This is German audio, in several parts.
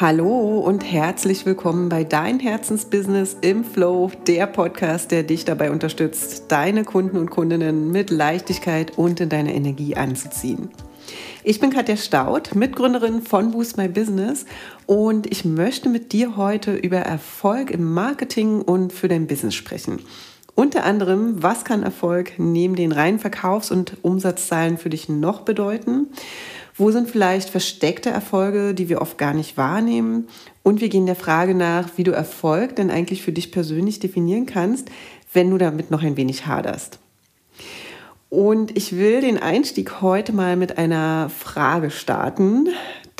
Hallo und herzlich willkommen bei Dein Herzensbusiness im Flow, der Podcast, der dich dabei unterstützt, deine Kunden und Kundinnen mit Leichtigkeit und in deine Energie anzuziehen. Ich bin Katja Staud, Mitgründerin von Boost My Business und ich möchte mit dir heute über Erfolg im Marketing und für dein Business sprechen. Unter anderem, was kann Erfolg neben den reinen Verkaufs- und Umsatzzahlen für dich noch bedeuten? Wo sind vielleicht versteckte Erfolge, die wir oft gar nicht wahrnehmen? Und wir gehen der Frage nach, wie du Erfolg denn eigentlich für dich persönlich definieren kannst, wenn du damit noch ein wenig haderst. Und ich will den Einstieg heute mal mit einer Frage starten,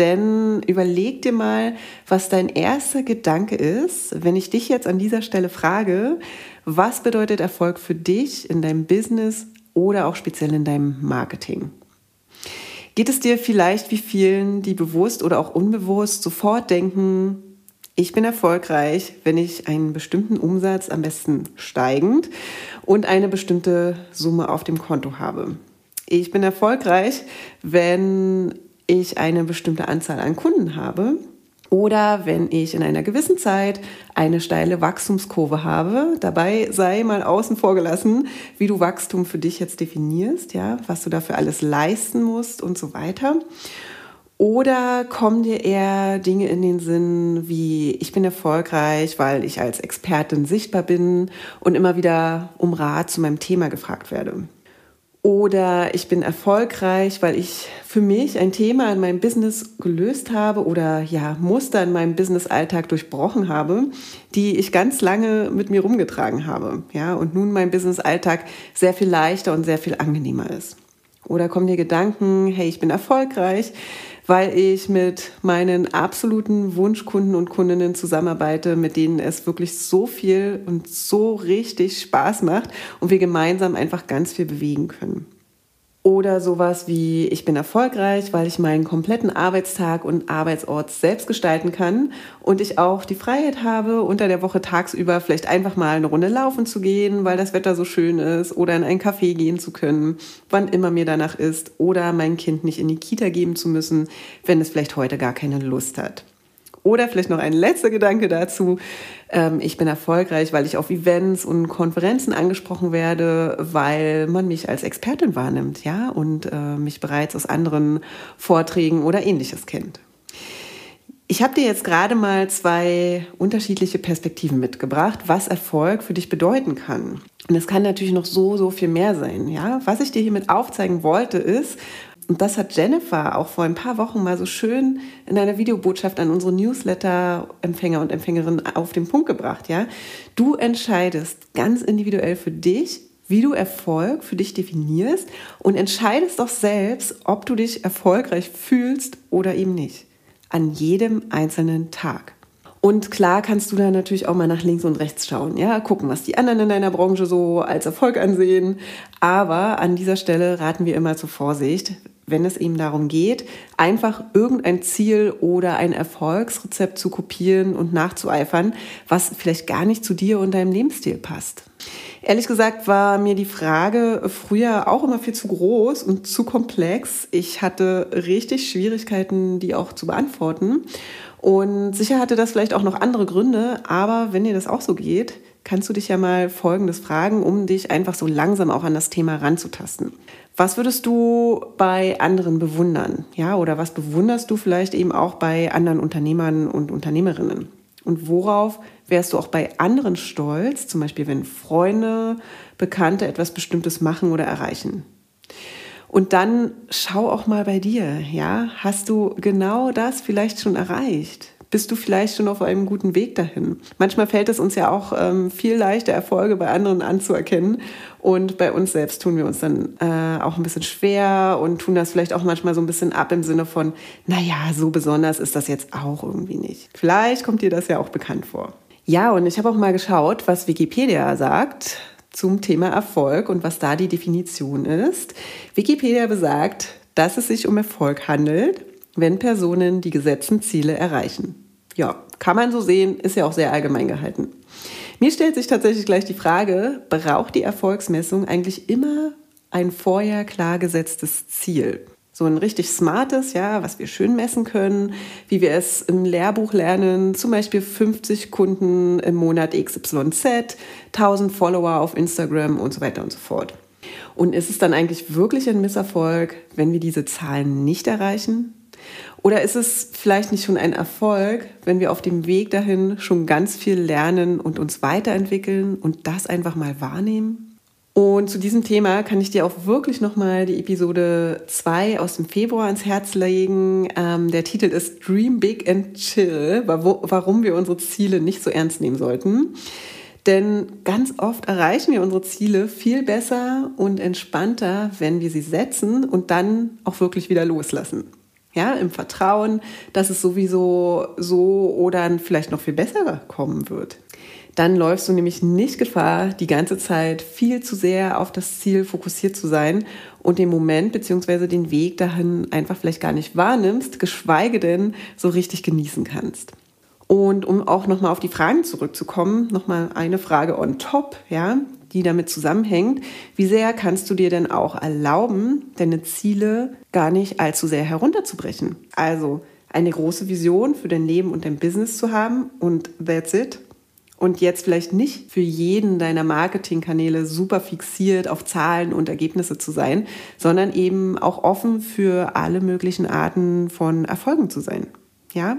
denn überleg dir mal, was dein erster Gedanke ist, wenn ich dich jetzt an dieser Stelle frage, was bedeutet Erfolg für dich in deinem Business oder auch speziell in deinem Marketing? Geht es dir vielleicht wie vielen, die bewusst oder auch unbewusst sofort denken, ich bin erfolgreich, wenn ich einen bestimmten Umsatz, am besten steigend, und eine bestimmte Summe auf dem Konto habe. Ich bin erfolgreich, wenn ich eine bestimmte Anzahl an Kunden habe oder wenn ich in einer gewissen Zeit eine steile Wachstumskurve habe, dabei sei mal außen vor gelassen, wie du Wachstum für dich jetzt definierst, ja, was du dafür alles leisten musst und so weiter. Oder kommen dir eher Dinge in den Sinn wie, ich bin erfolgreich, weil ich als Expertin sichtbar bin und immer wieder um Rat zu meinem Thema gefragt werde? Oder ich bin erfolgreich, weil ich für mich ein Thema in meinem Business gelöst habe oder ja, Muster in meinem Business-Alltag durchbrochen habe, die ich ganz lange mit mir rumgetragen habe. Ja, und nun mein Business-Alltag sehr viel leichter und sehr viel angenehmer ist. Oder kommen dir Gedanken, hey, ich bin erfolgreich, weil ich mit meinen absoluten Wunschkunden und Kundinnen zusammenarbeite, mit denen es wirklich so viel und so richtig Spaß macht und wir gemeinsam einfach ganz viel bewegen können. Oder sowas wie, ich bin erfolgreich, weil ich meinen kompletten Arbeitstag und Arbeitsort selbst gestalten kann und ich auch die Freiheit habe, unter der Woche tagsüber vielleicht einfach mal eine Runde laufen zu gehen, weil das Wetter so schön ist oder in einen Café gehen zu können, wann immer mir danach ist oder mein Kind nicht in die Kita geben zu müssen, wenn es vielleicht heute gar keine Lust hat. Oder vielleicht noch ein letzter Gedanke dazu. Ähm, ich bin erfolgreich, weil ich auf Events und Konferenzen angesprochen werde, weil man mich als Expertin wahrnimmt, ja, und äh, mich bereits aus anderen Vorträgen oder ähnliches kennt. Ich habe dir jetzt gerade mal zwei unterschiedliche Perspektiven mitgebracht, was Erfolg für dich bedeuten kann. Und es kann natürlich noch so, so viel mehr sein. Ja? Was ich dir hiermit aufzeigen wollte, ist, und das hat Jennifer auch vor ein paar Wochen mal so schön in einer Videobotschaft an unsere Newsletter-Empfänger und Empfängerinnen auf den Punkt gebracht. Ja? Du entscheidest ganz individuell für dich, wie du Erfolg für dich definierst und entscheidest doch selbst, ob du dich erfolgreich fühlst oder eben nicht. An jedem einzelnen Tag. Und klar kannst du da natürlich auch mal nach links und rechts schauen, ja, gucken, was die anderen in deiner Branche so als Erfolg ansehen. Aber an dieser Stelle raten wir immer zur Vorsicht wenn es eben darum geht, einfach irgendein Ziel oder ein Erfolgsrezept zu kopieren und nachzueifern, was vielleicht gar nicht zu dir und deinem Lebensstil passt. Ehrlich gesagt war mir die Frage früher auch immer viel zu groß und zu komplex. Ich hatte richtig Schwierigkeiten, die auch zu beantworten. Und sicher hatte das vielleicht auch noch andere Gründe, aber wenn dir das auch so geht, kannst du dich ja mal Folgendes fragen, um dich einfach so langsam auch an das Thema ranzutasten. Was würdest du bei anderen bewundern? Ja, oder was bewunderst du vielleicht eben auch bei anderen Unternehmern und Unternehmerinnen? Und worauf wärst du auch bei anderen stolz, zum Beispiel wenn Freunde, Bekannte etwas Bestimmtes machen oder erreichen? Und dann schau auch mal bei dir, ja, hast du genau das vielleicht schon erreicht? Bist du vielleicht schon auf einem guten Weg dahin. Manchmal fällt es uns ja auch ähm, viel leichter, Erfolge bei anderen anzuerkennen. Und bei uns selbst tun wir uns dann äh, auch ein bisschen schwer und tun das vielleicht auch manchmal so ein bisschen ab im Sinne von, naja, so besonders ist das jetzt auch irgendwie nicht. Vielleicht kommt dir das ja auch bekannt vor. Ja, und ich habe auch mal geschaut, was Wikipedia sagt zum Thema Erfolg und was da die Definition ist. Wikipedia besagt, dass es sich um Erfolg handelt, wenn Personen die gesetzten Ziele erreichen. Ja, kann man so sehen, ist ja auch sehr allgemein gehalten. Mir stellt sich tatsächlich gleich die Frage, braucht die Erfolgsmessung eigentlich immer ein vorher klar gesetztes Ziel? So ein richtig smartes, ja, was wir schön messen können, wie wir es im Lehrbuch lernen, zum Beispiel 50 Kunden im Monat XYZ, 1000 Follower auf Instagram und so weiter und so fort. Und ist es dann eigentlich wirklich ein Misserfolg, wenn wir diese Zahlen nicht erreichen? Oder ist es vielleicht nicht schon ein Erfolg, wenn wir auf dem Weg dahin schon ganz viel lernen und uns weiterentwickeln und das einfach mal wahrnehmen? Und zu diesem Thema kann ich dir auch wirklich nochmal die Episode 2 aus dem Februar ans Herz legen. Ähm, der Titel ist Dream Big and Chill, warum wir unsere Ziele nicht so ernst nehmen sollten. Denn ganz oft erreichen wir unsere Ziele viel besser und entspannter, wenn wir sie setzen und dann auch wirklich wieder loslassen. Ja, im Vertrauen, dass es sowieso so oder vielleicht noch viel besser kommen wird dann läufst du nämlich nicht Gefahr, die ganze Zeit viel zu sehr auf das Ziel fokussiert zu sein und den Moment bzw. den Weg dahin einfach vielleicht gar nicht wahrnimmst, geschweige denn so richtig genießen kannst. Und um auch nochmal auf die Fragen zurückzukommen, nochmal eine Frage on top, ja, die damit zusammenhängt. Wie sehr kannst du dir denn auch erlauben, deine Ziele gar nicht allzu sehr herunterzubrechen? Also eine große Vision für dein Leben und dein Business zu haben und that's it und jetzt vielleicht nicht für jeden deiner Marketingkanäle super fixiert auf Zahlen und Ergebnisse zu sein, sondern eben auch offen für alle möglichen Arten von Erfolgen zu sein. Ja,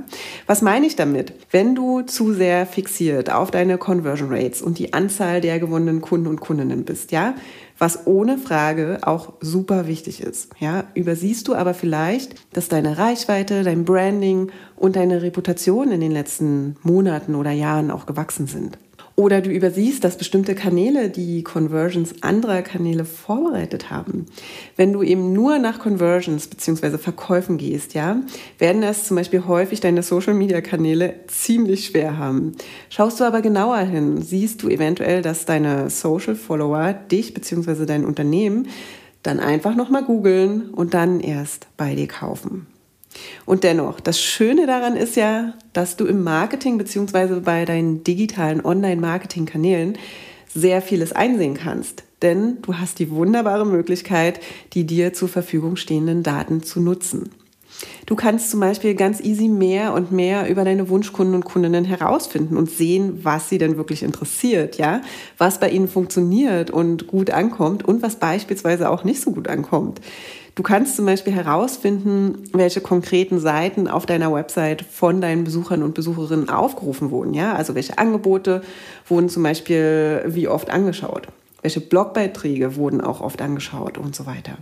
was meine ich damit? Wenn du zu sehr fixiert auf deine Conversion Rates und die Anzahl der gewonnenen Kunden und Kundinnen bist, ja, was ohne Frage auch super wichtig ist. Ja, übersiehst du aber vielleicht, dass deine Reichweite, dein Branding und deine Reputation in den letzten Monaten oder Jahren auch gewachsen sind. Oder du übersiehst, dass bestimmte Kanäle die Conversions anderer Kanäle vorbereitet haben. Wenn du eben nur nach Conversions bzw. Verkäufen gehst, ja, werden es zum Beispiel häufig deine Social Media Kanäle ziemlich schwer haben. Schaust du aber genauer hin, siehst du eventuell, dass deine Social Follower dich bzw. dein Unternehmen dann einfach nochmal googeln und dann erst bei dir kaufen. Und dennoch, das Schöne daran ist ja, dass du im Marketing beziehungsweise bei deinen digitalen Online-Marketing-Kanälen sehr vieles einsehen kannst. Denn du hast die wunderbare Möglichkeit, die dir zur Verfügung stehenden Daten zu nutzen. Du kannst zum Beispiel ganz easy mehr und mehr über deine Wunschkunden und Kundinnen herausfinden und sehen, was sie denn wirklich interessiert, ja, was bei ihnen funktioniert und gut ankommt und was beispielsweise auch nicht so gut ankommt. Du kannst zum Beispiel herausfinden, welche konkreten Seiten auf deiner Website von deinen Besuchern und Besucherinnen aufgerufen wurden. Ja? Also welche Angebote wurden zum Beispiel wie oft angeschaut. Welche Blogbeiträge wurden auch oft angeschaut und so weiter.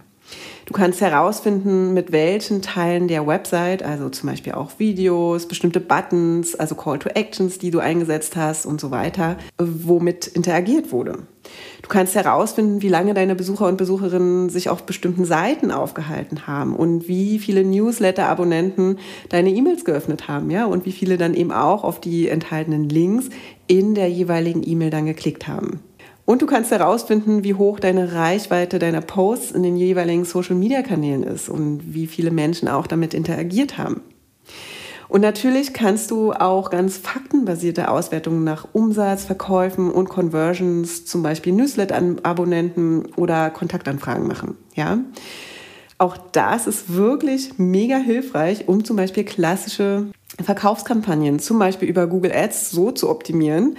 Du kannst herausfinden, mit welchen Teilen der Website, also zum Beispiel auch Videos, bestimmte Buttons, also Call to Actions, die du eingesetzt hast und so weiter, womit interagiert wurde. Du kannst herausfinden, wie lange deine Besucher und Besucherinnen sich auf bestimmten Seiten aufgehalten haben und wie viele Newsletter-Abonnenten deine E-Mails geöffnet haben, ja, und wie viele dann eben auch auf die enthaltenen Links in der jeweiligen E-Mail dann geklickt haben. Und du kannst herausfinden, wie hoch deine Reichweite deiner Posts in den jeweiligen Social-Media-Kanälen ist und wie viele Menschen auch damit interagiert haben. Und natürlich kannst du auch ganz faktenbasierte Auswertungen nach Umsatz, Verkäufen und Conversions, zum Beispiel Newsletter-Abonnenten oder Kontaktanfragen machen. Ja? Auch das ist wirklich mega hilfreich, um zum Beispiel klassische Verkaufskampagnen, zum Beispiel über Google Ads, so zu optimieren,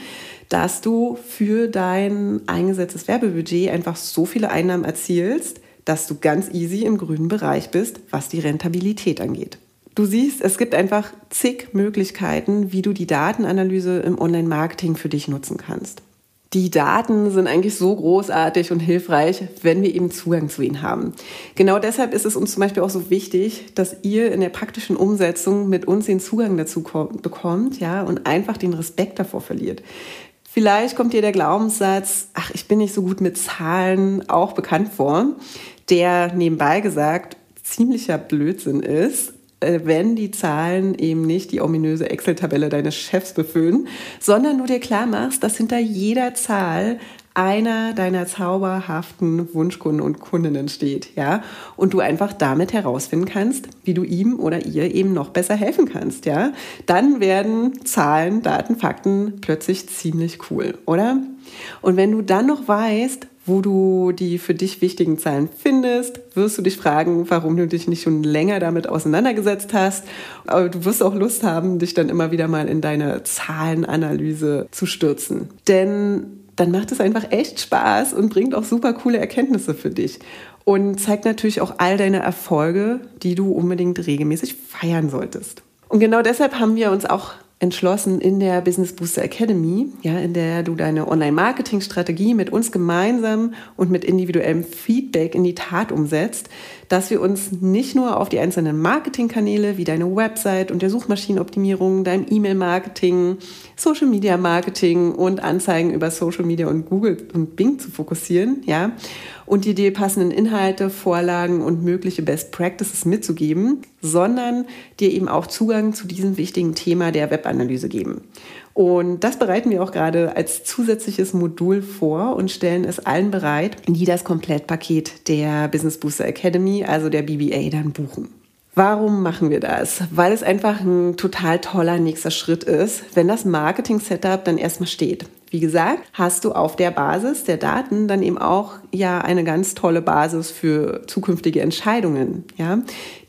dass du für dein eingesetztes Werbebudget einfach so viele Einnahmen erzielst, dass du ganz easy im grünen Bereich bist, was die Rentabilität angeht. Du siehst, es gibt einfach zig Möglichkeiten, wie du die Datenanalyse im Online-Marketing für dich nutzen kannst. Die Daten sind eigentlich so großartig und hilfreich, wenn wir eben Zugang zu ihnen haben. Genau deshalb ist es uns zum Beispiel auch so wichtig, dass ihr in der praktischen Umsetzung mit uns den Zugang dazu bekommt, ja, und einfach den Respekt davor verliert. Vielleicht kommt dir der Glaubenssatz, ach, ich bin nicht so gut mit Zahlen, auch bekannt vor, der nebenbei gesagt ziemlicher Blödsinn ist, äh, wenn die Zahlen eben nicht die ominöse Excel-Tabelle deines Chefs befüllen, sondern du dir klar machst, dass hinter jeder Zahl einer deiner zauberhaften Wunschkunden und Kundinnen steht, ja, und du einfach damit herausfinden kannst, wie du ihm oder ihr eben noch besser helfen kannst, ja, dann werden Zahlen, Daten, Fakten plötzlich ziemlich cool, oder? Und wenn du dann noch weißt, wo du die für dich wichtigen Zahlen findest, wirst du dich fragen, warum du dich nicht schon länger damit auseinandergesetzt hast. Aber du wirst auch Lust haben, dich dann immer wieder mal in deine Zahlenanalyse zu stürzen. Denn dann macht es einfach echt Spaß und bringt auch super coole Erkenntnisse für dich. Und zeigt natürlich auch all deine Erfolge, die du unbedingt regelmäßig feiern solltest. Und genau deshalb haben wir uns auch entschlossen in der Business Booster Academy, ja, in der du deine Online-Marketing-Strategie mit uns gemeinsam und mit individuellem Feedback in die Tat umsetzt, dass wir uns nicht nur auf die einzelnen Marketingkanäle wie deine Website und der Suchmaschinenoptimierung, dein E-Mail-Marketing, Social-Media-Marketing und Anzeigen über Social Media und Google und Bing zu fokussieren, ja, und die dir passenden Inhalte, Vorlagen und mögliche Best Practices mitzugeben, sondern dir eben auch Zugang zu diesem wichtigen Thema der Webanalyse geben. Und das bereiten wir auch gerade als zusätzliches Modul vor und stellen es allen bereit, die das Komplettpaket der Business Booster Academy, also der BBA, dann buchen. Warum machen wir das? Weil es einfach ein total toller nächster Schritt ist, wenn das Marketing-Setup dann erstmal steht. Wie gesagt, hast du auf der Basis der Daten dann eben auch ja eine ganz tolle Basis für zukünftige Entscheidungen, ja,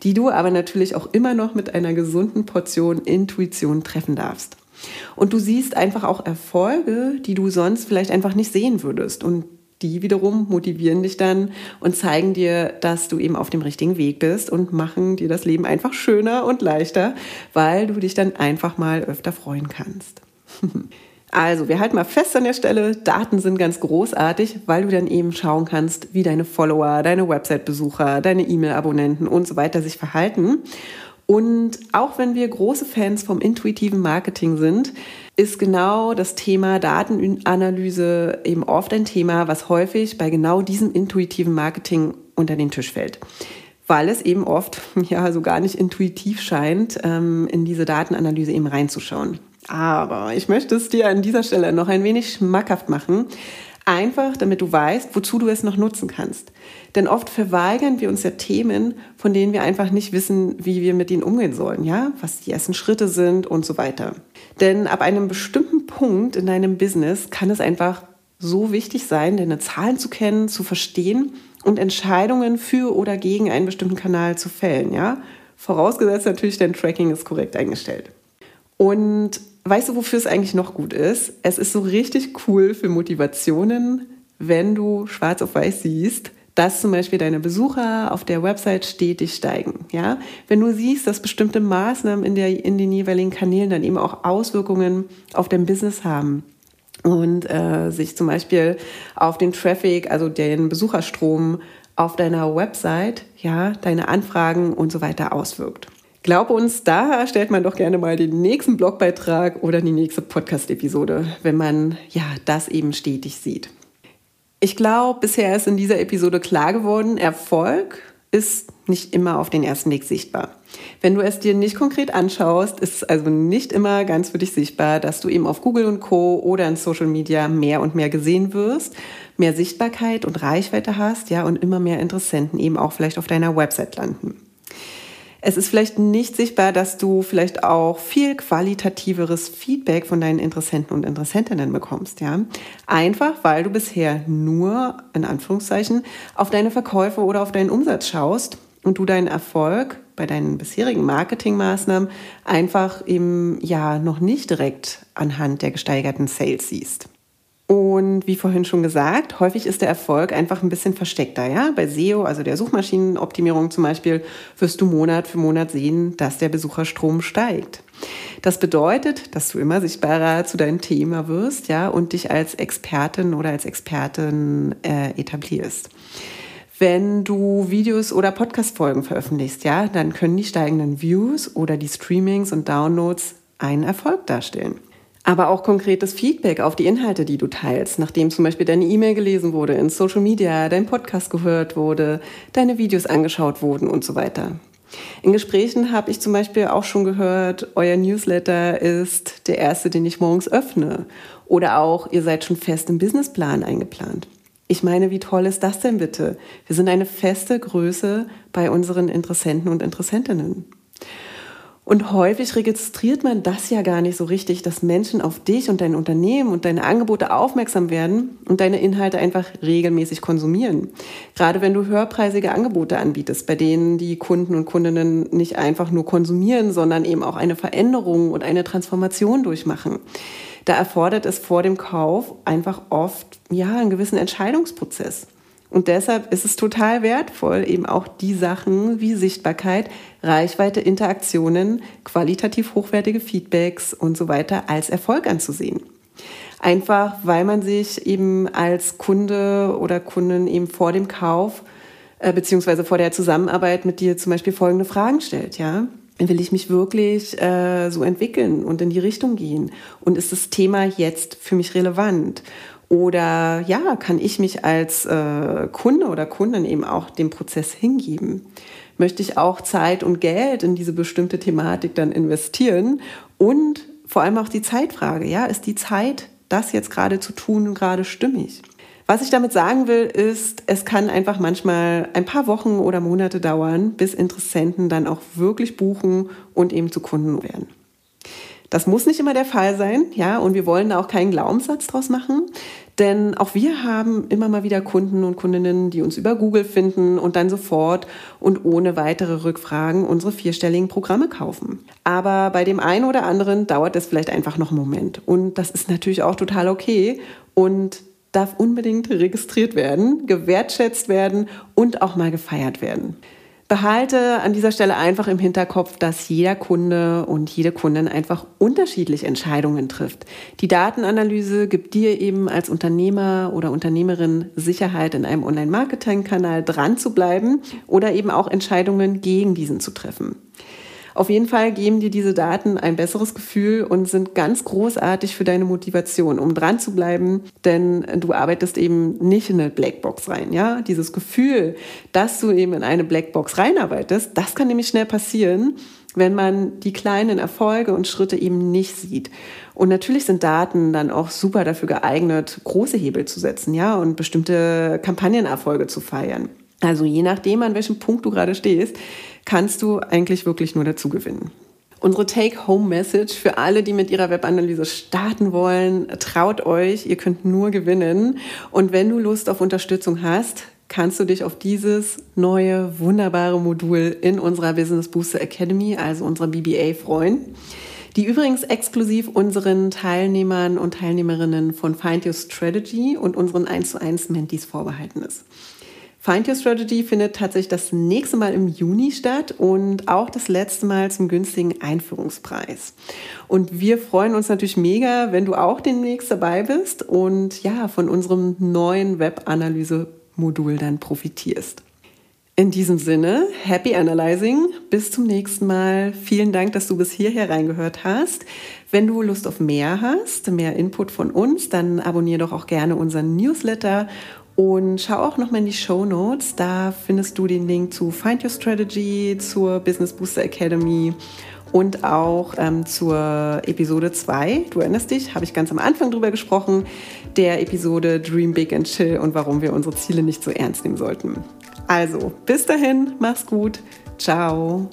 die du aber natürlich auch immer noch mit einer gesunden Portion Intuition treffen darfst. Und du siehst einfach auch Erfolge, die du sonst vielleicht einfach nicht sehen würdest. Und die wiederum motivieren dich dann und zeigen dir, dass du eben auf dem richtigen Weg bist und machen dir das Leben einfach schöner und leichter, weil du dich dann einfach mal öfter freuen kannst. Also, wir halten mal fest an der Stelle, Daten sind ganz großartig, weil du dann eben schauen kannst, wie deine Follower, deine Website-Besucher, deine E-Mail-Abonnenten und so weiter sich verhalten. Und auch wenn wir große Fans vom intuitiven Marketing sind, ist genau das Thema Datenanalyse eben oft ein Thema, was häufig bei genau diesem intuitiven Marketing unter den Tisch fällt. Weil es eben oft ja so gar nicht intuitiv scheint, ähm, in diese Datenanalyse eben reinzuschauen. Aber ich möchte es dir an dieser Stelle noch ein wenig schmackhaft machen. Einfach, damit du weißt, wozu du es noch nutzen kannst. Denn oft verweigern wir uns ja Themen, von denen wir einfach nicht wissen, wie wir mit ihnen umgehen sollen, ja? Was die ersten Schritte sind und so weiter. Denn ab einem bestimmten Punkt in deinem Business kann es einfach so wichtig sein, deine Zahlen zu kennen, zu verstehen und Entscheidungen für oder gegen einen bestimmten Kanal zu fällen, ja? Vorausgesetzt natürlich, dein Tracking ist korrekt eingestellt. Und weißt du, wofür es eigentlich noch gut ist? Es ist so richtig cool für Motivationen, wenn du schwarz auf weiß siehst, dass zum Beispiel deine Besucher auf der Website stetig steigen. Ja? Wenn du siehst, dass bestimmte Maßnahmen in, der, in den jeweiligen Kanälen dann eben auch Auswirkungen auf dein Business haben und äh, sich zum Beispiel auf den Traffic, also den Besucherstrom auf deiner Website, ja, deine Anfragen und so weiter auswirkt. Glaube uns, da erstellt man doch gerne mal den nächsten Blogbeitrag oder die nächste Podcast-Episode, wenn man ja das eben stetig sieht. Ich glaube, bisher ist in dieser Episode klar geworden, Erfolg ist nicht immer auf den ersten Blick sichtbar. Wenn du es dir nicht konkret anschaust, ist es also nicht immer ganz für dich sichtbar, dass du eben auf Google und Co. oder in Social Media mehr und mehr gesehen wirst, mehr Sichtbarkeit und Reichweite hast, ja, und immer mehr Interessenten eben auch vielleicht auf deiner Website landen. Es ist vielleicht nicht sichtbar, dass du vielleicht auch viel qualitativeres Feedback von deinen Interessenten und Interessentinnen bekommst, ja. Einfach, weil du bisher nur, in Anführungszeichen, auf deine Verkäufe oder auf deinen Umsatz schaust und du deinen Erfolg bei deinen bisherigen Marketingmaßnahmen einfach eben, ja, noch nicht direkt anhand der gesteigerten Sales siehst. Und wie vorhin schon gesagt, häufig ist der Erfolg einfach ein bisschen versteckter. Ja? Bei SEO, also der Suchmaschinenoptimierung zum Beispiel, wirst du Monat für Monat sehen, dass der Besucherstrom steigt. Das bedeutet, dass du immer sichtbarer zu deinem Thema wirst ja, und dich als Expertin oder als Expertin äh, etablierst. Wenn du Videos oder Podcast-Folgen veröffentlichst, ja, dann können die steigenden Views oder die Streamings und Downloads einen Erfolg darstellen aber auch konkretes Feedback auf die Inhalte, die du teilst, nachdem zum Beispiel deine E-Mail gelesen wurde, in Social Media, dein Podcast gehört wurde, deine Videos angeschaut wurden und so weiter. In Gesprächen habe ich zum Beispiel auch schon gehört, euer Newsletter ist der erste, den ich morgens öffne. Oder auch, ihr seid schon fest im Businessplan eingeplant. Ich meine, wie toll ist das denn bitte? Wir sind eine feste Größe bei unseren Interessenten und Interessentinnen. Und häufig registriert man das ja gar nicht so richtig, dass Menschen auf dich und dein Unternehmen und deine Angebote aufmerksam werden und deine Inhalte einfach regelmäßig konsumieren. Gerade wenn du höherpreisige Angebote anbietest, bei denen die Kunden und Kundinnen nicht einfach nur konsumieren, sondern eben auch eine Veränderung und eine Transformation durchmachen. Da erfordert es vor dem Kauf einfach oft ja einen gewissen Entscheidungsprozess. Und deshalb ist es total wertvoll, eben auch die Sachen wie Sichtbarkeit, Reichweite, Interaktionen, qualitativ hochwertige Feedbacks und so weiter als Erfolg anzusehen. Einfach weil man sich eben als Kunde oder Kundin eben vor dem Kauf äh, beziehungsweise vor der Zusammenarbeit mit dir zum Beispiel folgende Fragen stellt, ja. Will ich mich wirklich äh, so entwickeln und in die Richtung gehen? Und ist das Thema jetzt für mich relevant? Oder ja, kann ich mich als äh, Kunde oder Kundin eben auch dem Prozess hingeben? Möchte ich auch Zeit und Geld in diese bestimmte Thematik dann investieren? Und vor allem auch die Zeitfrage, ja, ist die Zeit, das jetzt gerade zu tun, gerade stimmig? Was ich damit sagen will, ist, es kann einfach manchmal ein paar Wochen oder Monate dauern, bis Interessenten dann auch wirklich buchen und eben zu Kunden werden. Das muss nicht immer der Fall sein, ja, und wir wollen da auch keinen Glaubenssatz draus machen, denn auch wir haben immer mal wieder Kunden und Kundinnen, die uns über Google finden und dann sofort und ohne weitere Rückfragen unsere vierstelligen Programme kaufen. Aber bei dem einen oder anderen dauert es vielleicht einfach noch einen Moment und das ist natürlich auch total okay und darf unbedingt registriert werden, gewertschätzt werden und auch mal gefeiert werden. Behalte an dieser Stelle einfach im Hinterkopf, dass jeder Kunde und jede Kundin einfach unterschiedlich Entscheidungen trifft. Die Datenanalyse gibt dir eben als Unternehmer oder Unternehmerin Sicherheit, in einem Online-Marketing-Kanal dran zu bleiben oder eben auch Entscheidungen gegen diesen zu treffen. Auf jeden Fall geben dir diese Daten ein besseres Gefühl und sind ganz großartig für deine Motivation, um dran zu bleiben, denn du arbeitest eben nicht in eine Blackbox rein, ja? Dieses Gefühl, dass du eben in eine Blackbox reinarbeitest, das kann nämlich schnell passieren, wenn man die kleinen Erfolge und Schritte eben nicht sieht. Und natürlich sind Daten dann auch super dafür geeignet, große Hebel zu setzen, ja, und bestimmte Kampagnenerfolge zu feiern. Also je nachdem, an welchem Punkt du gerade stehst, kannst du eigentlich wirklich nur dazu gewinnen. Unsere Take-Home-Message für alle, die mit ihrer Webanalyse starten wollen, traut euch, ihr könnt nur gewinnen. Und wenn du Lust auf Unterstützung hast, kannst du dich auf dieses neue, wunderbare Modul in unserer Business Booster Academy, also unserer BBA, freuen, die übrigens exklusiv unseren Teilnehmern und Teilnehmerinnen von Find Your Strategy und unseren 1 zu 1 Mentees vorbehalten ist. Find Your Strategy findet tatsächlich das nächste Mal im Juni statt und auch das letzte Mal zum günstigen Einführungspreis. Und wir freuen uns natürlich mega, wenn du auch demnächst dabei bist und ja, von unserem neuen Webanalyse-Modul dann profitierst. In diesem Sinne, happy analyzing. Bis zum nächsten Mal. Vielen Dank, dass du bis hierher reingehört hast. Wenn du Lust auf mehr hast, mehr Input von uns, dann abonniere doch auch gerne unseren Newsletter und schau auch nochmal in die Show Notes. Da findest du den Link zu Find Your Strategy, zur Business Booster Academy und auch ähm, zur Episode 2. Du erinnerst dich, habe ich ganz am Anfang drüber gesprochen, der Episode Dream Big and Chill und warum wir unsere Ziele nicht so ernst nehmen sollten. Also, bis dahin, mach's gut. Ciao.